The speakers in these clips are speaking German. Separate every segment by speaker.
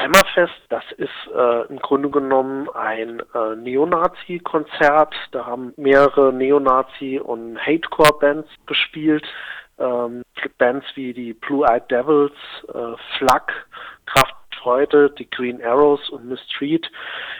Speaker 1: Hammerfest, das ist äh, im Grunde genommen ein äh, Neonazi-Konzert. Da haben mehrere Neonazi- und Hatecore-Bands gespielt. Ähm, Bands wie die Blue Eyed Devils, äh, Flak, Kraft Freude, die Green Arrows und Miss Street.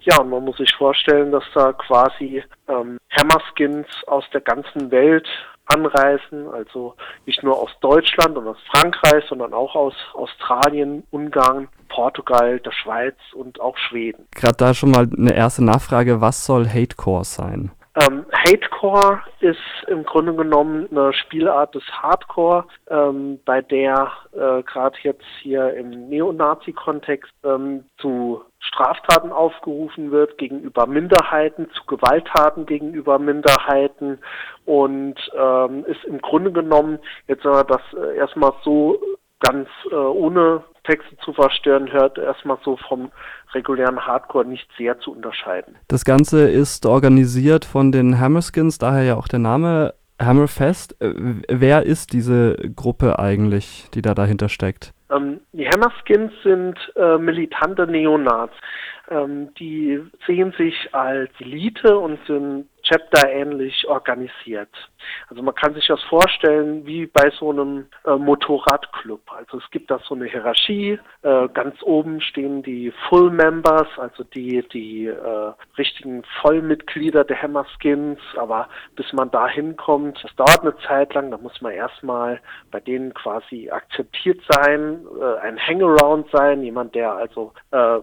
Speaker 1: Ja, und man muss sich vorstellen, dass da quasi ähm, Hammerskins aus der ganzen Welt anreisen, also nicht nur aus Deutschland und aus Frankreich, sondern auch aus Australien, Ungarn, Portugal, der Schweiz und auch Schweden.
Speaker 2: Gerade da schon mal eine erste Nachfrage, was soll Hatecore sein?
Speaker 1: Ähm, Hatecore ist im Grunde genommen eine Spielart des Hardcore, ähm, bei der äh, gerade jetzt hier im Neonazi-Kontext ähm, zu Straftaten aufgerufen wird gegenüber Minderheiten, zu Gewalttaten gegenüber Minderheiten und ähm, ist im Grunde genommen, jetzt wenn man das äh, erstmal so ganz äh, ohne Texte zu verstören, hört erstmal so vom regulären Hardcore nicht sehr zu unterscheiden.
Speaker 2: Das Ganze ist organisiert von den Hammerskins, daher ja auch der Name Hammerfest. Äh, wer ist diese Gruppe eigentlich, die da dahinter steckt?
Speaker 1: Ähm, die Hammerskins sind äh, militante Neonazis. Ähm, die sehen sich als Elite und sind Chapter-ähnlich organisiert. Also man kann sich das vorstellen wie bei so einem äh, Motorradclub. Also es gibt da so eine Hierarchie. Äh, ganz oben stehen die Full Members, also die die äh, richtigen Vollmitglieder der Hammerskins. Aber bis man da hinkommt, das dauert eine Zeit lang. Da muss man erstmal bei denen quasi akzeptiert sein, äh, ein Hangaround sein, jemand, der also äh,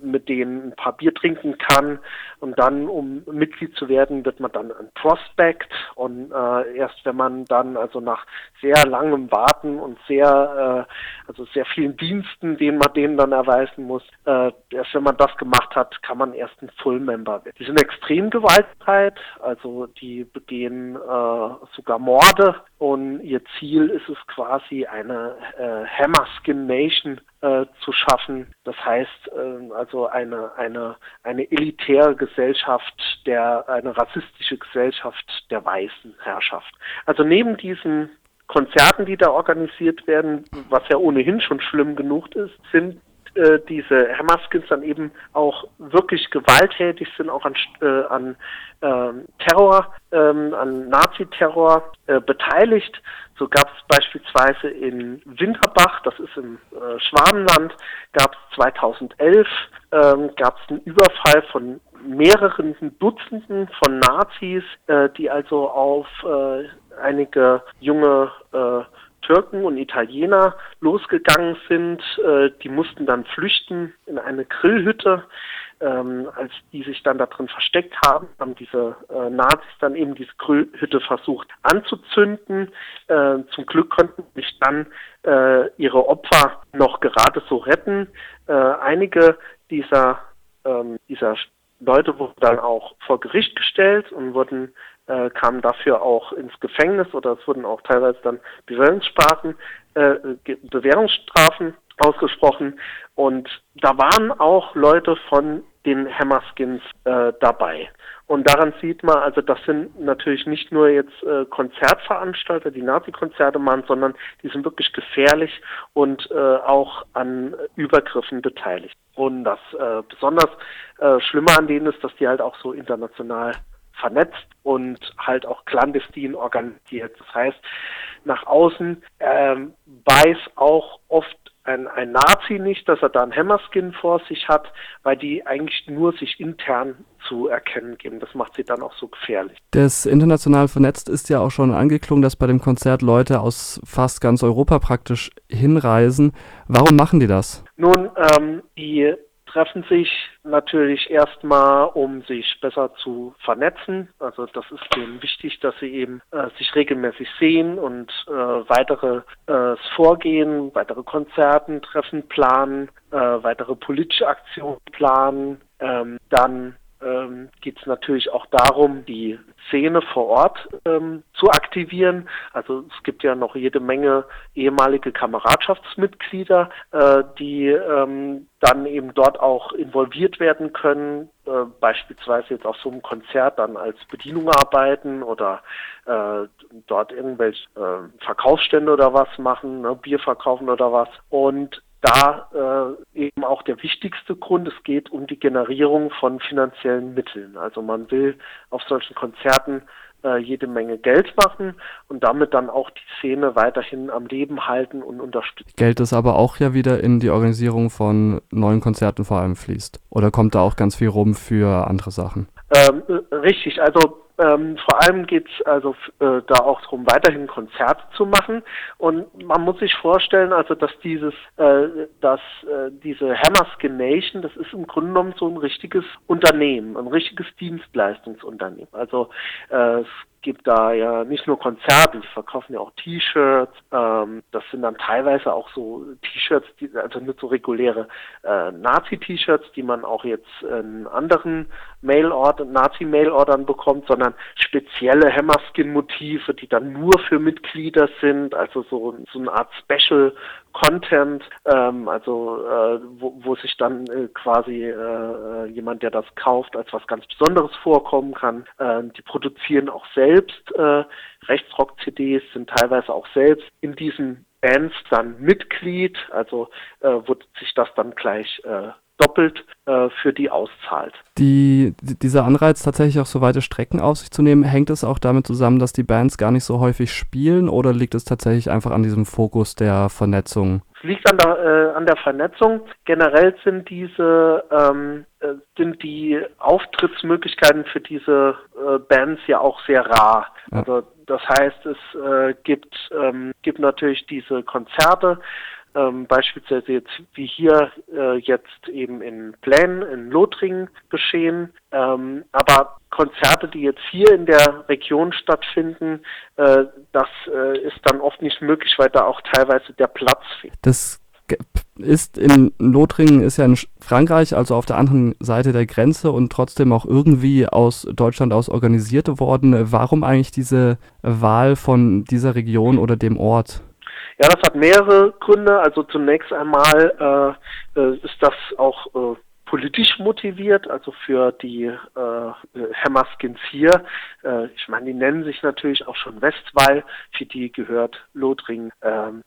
Speaker 1: mit denen ein paar Bier trinken kann. Und dann, um Mitglied zu werden wird man dann ein Prospect. Und äh, erst wenn man dann also nach sehr langem Warten und sehr äh, also sehr vielen Diensten, denen man denen dann erweisen muss, äh, erst wenn man das gemacht hat, kann man erst ein Full Member werden. Die sind extrem gewaltbereit, also die begehen äh, sogar Morde und ihr Ziel ist es quasi eine äh, Hammerskin Nation äh, zu schaffen. Das heißt äh, also eine eine eine elitäre Gesellschaft, der eine rassistische Gesellschaft der weißen Herrschaft. Also neben diesen Konzerten, die da organisiert werden, was ja ohnehin schon schlimm genug ist, sind äh, diese Hammerskins dann eben auch wirklich gewalttätig sind, auch an, äh, an äh, Terror, ähm, an Nazi-Terror äh, beteiligt. So gab es beispielsweise in Winterbach, das ist im äh, Schwabenland, gab es 2011 ähm, gab es einen Überfall von mehreren Dutzenden von Nazis, äh, die also auf äh, einige junge äh, Türken und Italiener losgegangen sind. Äh, die mussten dann flüchten in eine Grillhütte. Ähm, als die sich dann da drin versteckt haben, haben diese äh, Nazis dann eben diese Grillhütte versucht anzuzünden. Äh, zum Glück konnten sich dann äh, ihre Opfer noch gerade so retten. Äh, einige dieser, ähm, dieser Leute wurden dann auch vor Gericht gestellt und wurden äh, kamen dafür auch ins Gefängnis oder es wurden auch teilweise dann Bewährungsstrafen, äh, Bewährungsstrafen ausgesprochen und da waren auch Leute von den Hammerskins äh, dabei. Und daran sieht man, also das sind natürlich nicht nur jetzt äh, Konzertveranstalter, die Nazi-Konzerte machen, sondern die sind wirklich gefährlich und äh, auch an Übergriffen beteiligt. Und das äh, besonders äh, Schlimme an denen ist, dass die halt auch so international vernetzt und halt auch clandestin organisiert. Das heißt, nach außen ähm, weiß auch oft ein, ein Nazi nicht, dass er da einen Hammerskin vor sich hat, weil die eigentlich nur sich intern zu erkennen geben. Das macht sie dann auch so gefährlich.
Speaker 2: Das international vernetzt ist ja auch schon angeklungen, dass bei dem Konzert Leute aus fast ganz Europa praktisch hinreisen. Warum machen die das?
Speaker 1: Nun, ähm, die treffen sich natürlich erstmal, um sich besser zu vernetzen. Also das ist denen wichtig, dass sie eben äh, sich regelmäßig sehen und äh, weitere äh, Vorgehen, weitere Konzerten, Treffen planen, äh, weitere politische Aktionen planen. Ähm, dann ähm, geht es natürlich auch darum, die Szene vor Ort ähm, zu aktivieren. Also es gibt ja noch jede Menge ehemalige Kameradschaftsmitglieder, äh, die ähm, dann eben dort auch involviert werden können, äh, beispielsweise jetzt auf so einem Konzert dann als Bedienung arbeiten oder äh, dort irgendwelche äh, Verkaufsstände oder was machen, ne, Bier verkaufen oder was. Und da äh, eben auch der wichtigste Grund. Es geht um die Generierung von finanziellen Mitteln. Also man will auf solchen Konzerten äh, jede Menge Geld machen und damit dann auch die Szene weiterhin am Leben halten und unterstützen.
Speaker 2: Geld, das aber auch ja wieder in die Organisierung von neuen Konzerten vor allem fließt. Oder kommt da auch ganz viel rum für andere Sachen?
Speaker 1: Ähm, richtig, also ähm, vor allem geht es also äh, da auch darum, weiterhin Konzerte zu machen. Und man muss sich vorstellen, also dass dieses, äh, dass äh, diese Hammerskin Nation, das ist im Grunde genommen so ein richtiges Unternehmen, ein richtiges Dienstleistungsunternehmen. Also äh, es gibt da ja nicht nur Konzerte, die verkaufen ja auch T-Shirts. Ähm, das sind dann teilweise auch so T-Shirts, also nicht so reguläre äh, Nazi-T-Shirts, die man auch jetzt in anderen Mailorder, Nazi-Mailordern bekommt, sondern spezielle Hammerskin-Motive, die dann nur für Mitglieder sind, also so, so eine Art Special Content, ähm, also äh, wo, wo sich dann äh, quasi äh, äh, jemand, der das kauft, als was ganz Besonderes vorkommen kann. Äh, die produzieren auch selbst äh, Rechtsrock-CDs, sind teilweise auch selbst in diesen Bands dann Mitglied, also äh, wo sich das dann gleich äh, doppelt äh, für die auszahlt.
Speaker 2: Die, dieser Anreiz, tatsächlich auch so weite Strecken auf sich zu nehmen, hängt es auch damit zusammen, dass die Bands gar nicht so häufig spielen oder liegt es tatsächlich einfach an diesem Fokus der Vernetzung?
Speaker 1: Es liegt an der, äh, an der Vernetzung. Generell sind diese ähm, äh, sind die Auftrittsmöglichkeiten für diese äh, Bands ja auch sehr rar. Ja. Also das heißt, es äh, gibt, ähm, gibt natürlich diese Konzerte, ähm, beispielsweise jetzt wie hier äh, jetzt eben in Plänen in Lothringen geschehen. Ähm, aber Konzerte, die jetzt hier in der Region stattfinden, äh, das äh, ist dann oft nicht möglich, weil da auch teilweise der Platz fehlt.
Speaker 2: Das ist in Lothringen, ist ja in Frankreich, also auf der anderen Seite der Grenze und trotzdem auch irgendwie aus Deutschland aus organisiert worden. Warum eigentlich diese Wahl von dieser Region oder dem Ort?
Speaker 1: Ja, das hat mehrere Gründe. Also zunächst einmal äh, äh, ist das auch äh, politisch motiviert, also für die äh, Hammerskins hier. Äh, ich meine, die nennen sich natürlich auch schon Westwall. Für die gehört Lothringen ähm,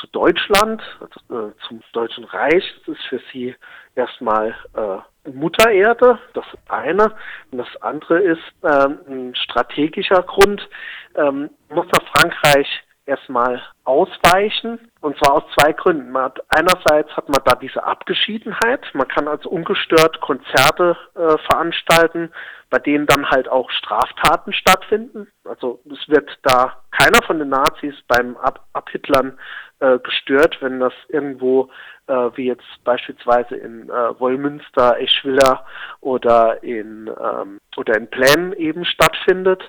Speaker 1: zu Deutschland, also, äh, zum Deutschen Reich. Das ist für sie erstmal äh, Muttererde, das eine. Und das andere ist ähm, ein strategischer Grund. Ähm, muss nach Frankreich erstmal ausweichen. Und zwar aus zwei Gründen. Man hat, einerseits hat man da diese Abgeschiedenheit. Man kann also ungestört Konzerte äh, veranstalten, bei denen dann halt auch Straftaten stattfinden. Also es wird da keiner von den Nazis beim Ab Abhitlern äh, gestört, wenn das irgendwo äh, wie jetzt beispielsweise in äh, Wollmünster, Eschwiller oder in ähm, oder in Plänen eben stattfindet,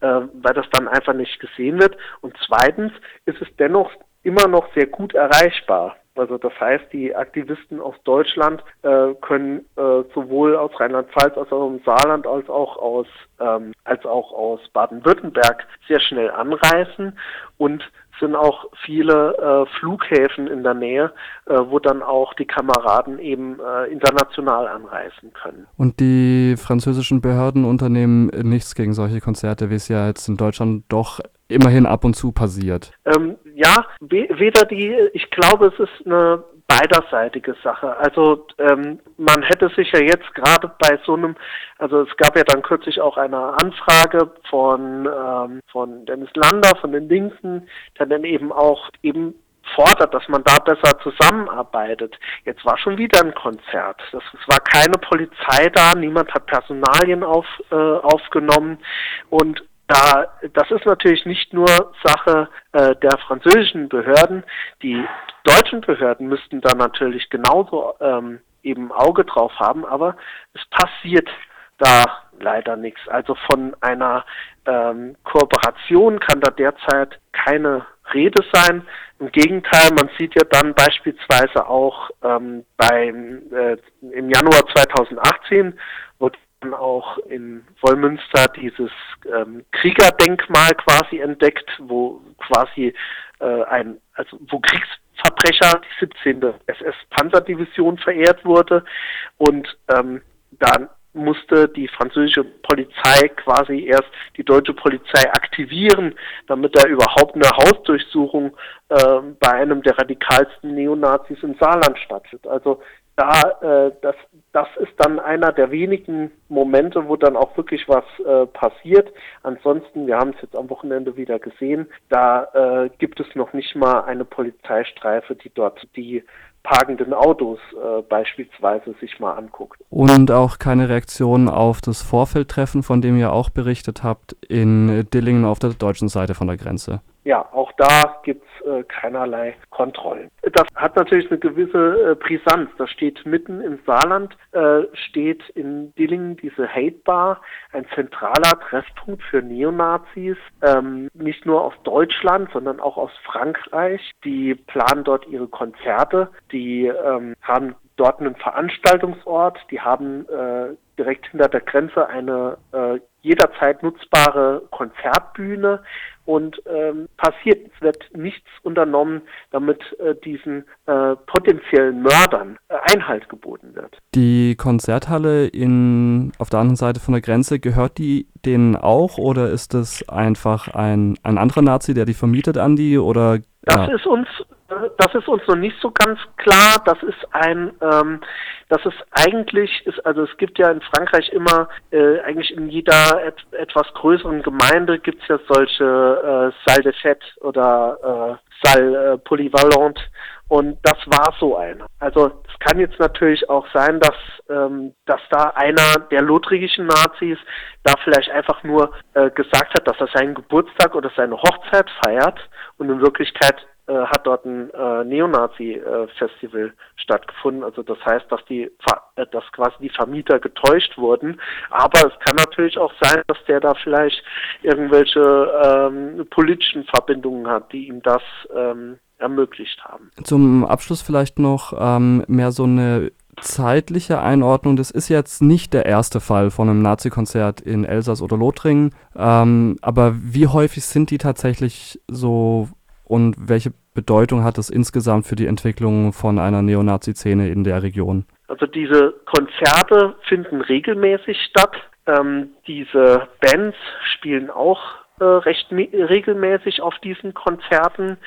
Speaker 1: äh, weil das dann einfach nicht gesehen wird. Und zweitens ist es dennoch immer noch sehr gut erreichbar. Also das heißt, die Aktivisten aus Deutschland äh, können äh, sowohl aus Rheinland-Pfalz als auch im Saarland als auch aus ähm, als auch aus Baden-Württemberg sehr schnell anreisen und sind auch viele äh, Flughäfen in der Nähe, äh, wo dann auch die Kameraden eben äh, international anreisen können.
Speaker 2: Und die französischen Behörden unternehmen nichts gegen solche Konzerte, wie es ja jetzt in Deutschland doch immerhin ab und zu passiert.
Speaker 1: Ähm, ja, weder die, ich glaube, es ist eine beiderseitige Sache. Also ähm, man hätte sich ja jetzt gerade bei so einem, also es gab ja dann kürzlich auch eine Anfrage von ähm, von Dennis Lander von den Linken, der dann eben auch eben fordert, dass man da besser zusammenarbeitet. Jetzt war schon wieder ein Konzert. Das, es war keine Polizei da, niemand hat Personalien auf, äh, aufgenommen und da, das ist natürlich nicht nur Sache äh, der französischen Behörden. Die deutschen Behörden müssten da natürlich genauso ähm, eben Auge drauf haben, aber es passiert da leider nichts. Also von einer ähm, Kooperation kann da derzeit keine Rede sein. Im Gegenteil, man sieht ja dann beispielsweise auch ähm, beim äh, im Januar 2018 wurde auch in Wollmünster dieses ähm, Kriegerdenkmal quasi entdeckt, wo quasi äh, ein, also wo Kriegsverbrecher, die 17. SS-Panzerdivision verehrt wurde und ähm, dann musste die französische Polizei quasi erst die deutsche Polizei aktivieren, damit da überhaupt eine Hausdurchsuchung äh, bei einem der radikalsten Neonazis im Saarland stattfindet. Also da, äh, das, das ist dann einer der wenigen Momente, wo dann auch wirklich was äh, passiert. Ansonsten, wir haben es jetzt am Wochenende wieder gesehen, da äh, gibt es noch nicht mal eine Polizeistreife, die dort die parkenden Autos äh, beispielsweise sich mal anguckt.
Speaker 2: Und auch keine Reaktion auf das Vorfeldtreffen, von dem ihr auch berichtet habt, in Dillingen auf der deutschen Seite von der Grenze
Speaker 1: ja, auch da gibt's äh, keinerlei Kontrollen. Das hat natürlich eine gewisse äh, Brisanz. Das steht mitten im Saarland, äh, steht in Dillingen diese Hate Bar, ein zentraler Treffpunkt für Neonazis, ähm, nicht nur aus Deutschland, sondern auch aus Frankreich. Die planen dort ihre Konzerte, die ähm, haben dort einen Veranstaltungsort, die haben äh, direkt hinter der Grenze eine äh, jederzeit nutzbare Konzertbühne und ähm, passiert, es wird nichts unternommen, damit äh, diesen äh, potenziellen Mördern äh, Einhalt geboten wird.
Speaker 2: Die Konzerthalle in, auf der anderen Seite von der Grenze, gehört die denen auch oder ist es einfach ein, ein anderer Nazi, der die vermietet an die oder
Speaker 1: das ist uns das ist uns noch nicht so ganz klar. Das ist ein, ähm, das ist eigentlich, ist, also es gibt ja in Frankreich immer, äh, eigentlich in jeder et etwas größeren Gemeinde gibt es ja solche äh, Salle de Fête oder äh, Salle äh, Polyvalente und das war so einer. Also es kann jetzt natürlich auch sein, dass, ähm, dass da einer der lothringischen Nazis da vielleicht einfach nur äh, gesagt hat, dass er seinen Geburtstag oder seine Hochzeit feiert und in Wirklichkeit hat dort ein äh, Neonazi-Festival stattgefunden. Also das heißt, dass die, äh, dass quasi die Vermieter getäuscht wurden. Aber es kann natürlich auch sein, dass der da vielleicht irgendwelche ähm, politischen Verbindungen hat, die ihm das ähm, ermöglicht haben.
Speaker 2: Zum Abschluss vielleicht noch ähm, mehr so eine zeitliche Einordnung. Das ist jetzt nicht der erste Fall von einem Nazi-Konzert in Elsass oder Lothringen. Ähm, aber wie häufig sind die tatsächlich so und welche Bedeutung hat das insgesamt für die Entwicklung von einer Neonazi-Szene in der Region?
Speaker 1: Also diese Konzerte finden regelmäßig statt. Ähm, diese Bands spielen auch äh, recht regelmäßig auf diesen Konzerten.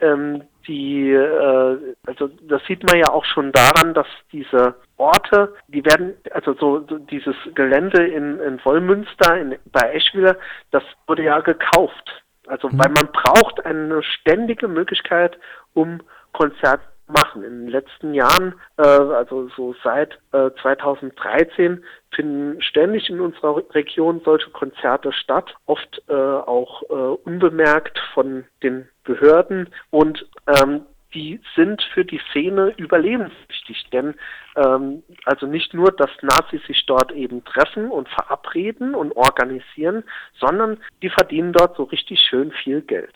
Speaker 1: Ähm, die, äh, also das sieht man ja auch schon daran, dass diese Orte, die werden, also so, so dieses Gelände in, in Wollmünster, in, bei Eschwiller, das wurde ja gekauft. Also mhm. weil man braucht eine ständige Möglichkeit, um Konzert machen. In den letzten Jahren, äh, also so seit äh, 2013, finden ständig in unserer Region solche Konzerte statt, oft äh, auch äh, unbemerkt von den Behörden und ähm, die sind für die Szene überlebenswichtig, denn ähm, also nicht nur, dass Nazis sich dort eben treffen und verabreden und organisieren, sondern die verdienen dort so richtig schön viel Geld.